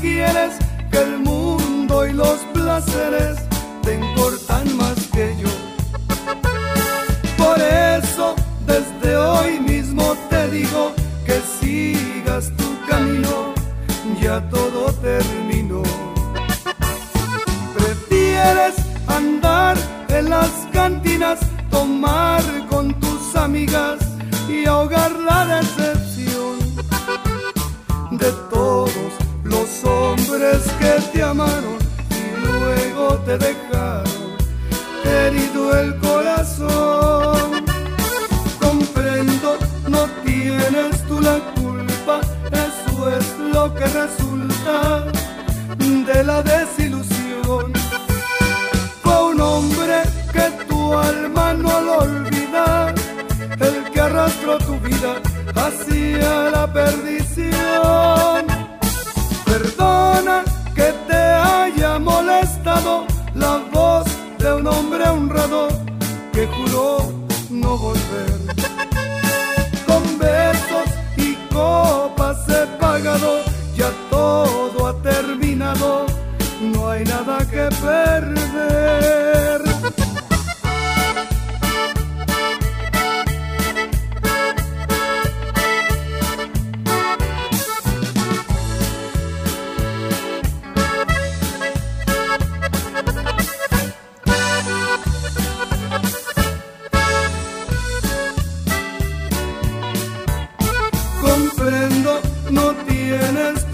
quieres que el mundo y los placeres te importan más que yo. Por eso desde hoy mismo te digo que sigas tu camino, ya todo terminó. Prefieres andar en las cantinas, tomar con tus amigas y ahogar la decepción de todos los hombres que te amaron y luego te dejaron herido el. Perdona que te haya molestado la voz de un hombre honrado que juró tienes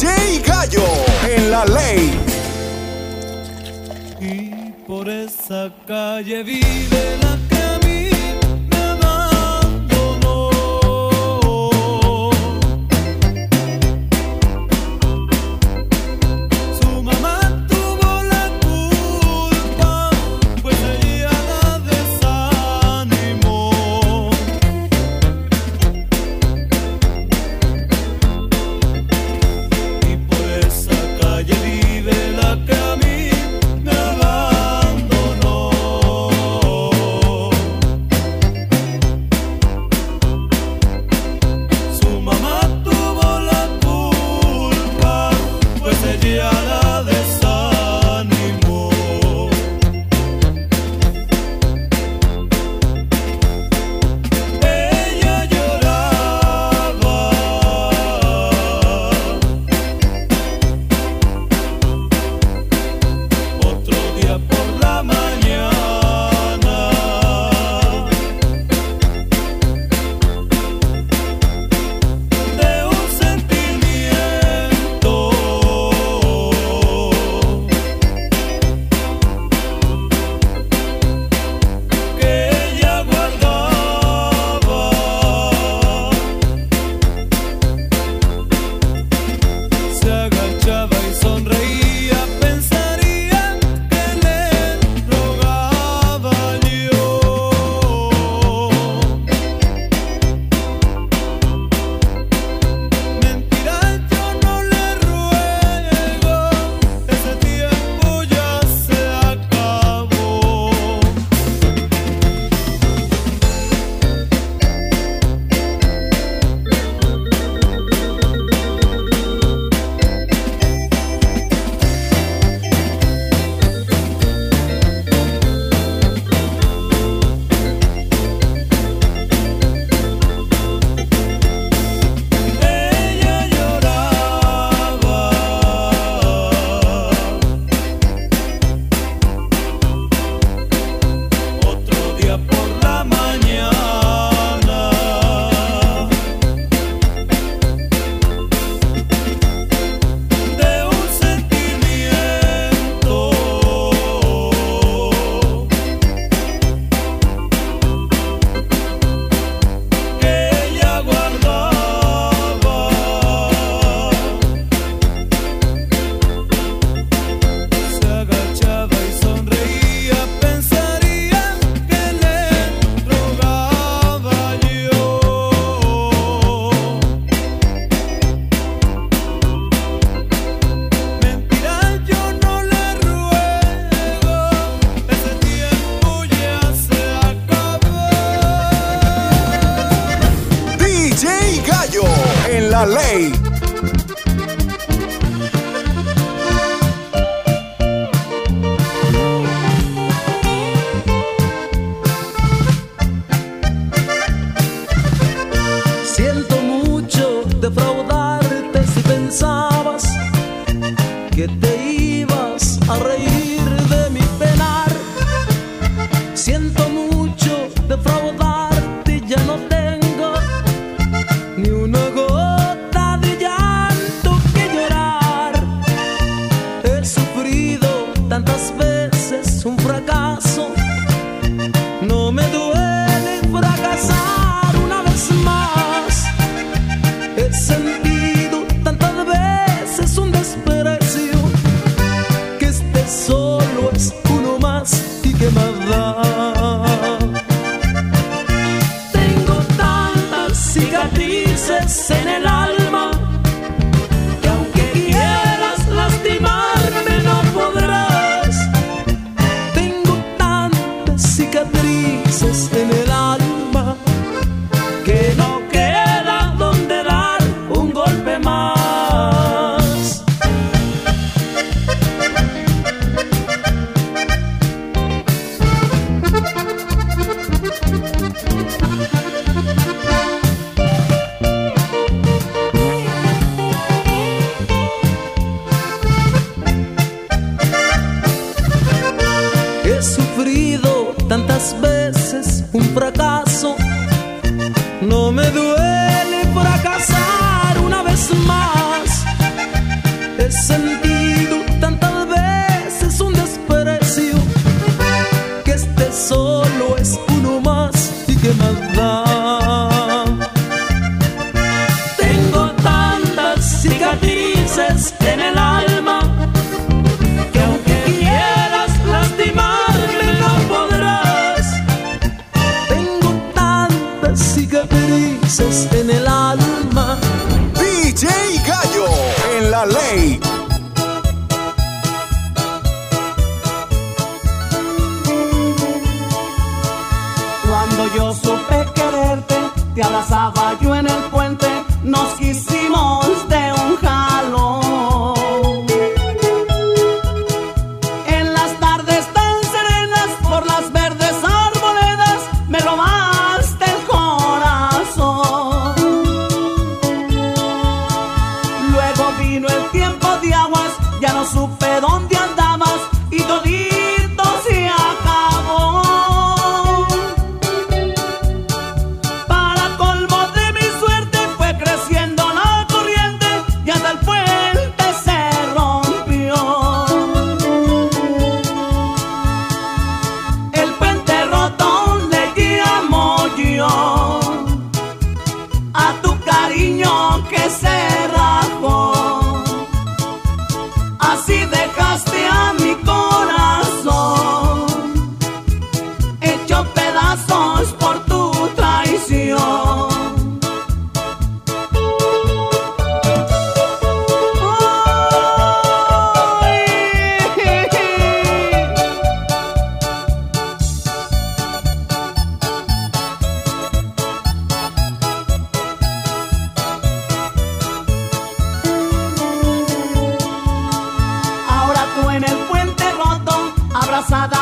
DJ Gallo en la ley. Y por esa calle vive la Siento mucho defraudarte si pensabas que te ibas a reír. voces en el alma. en el alma que aunque quieras lastimarme no podrás. Tengo tantas cicatrices en el alma. DJ Gallo en la ley. Cuando yo supe quererte, te abrazaba yo en supe dónde passada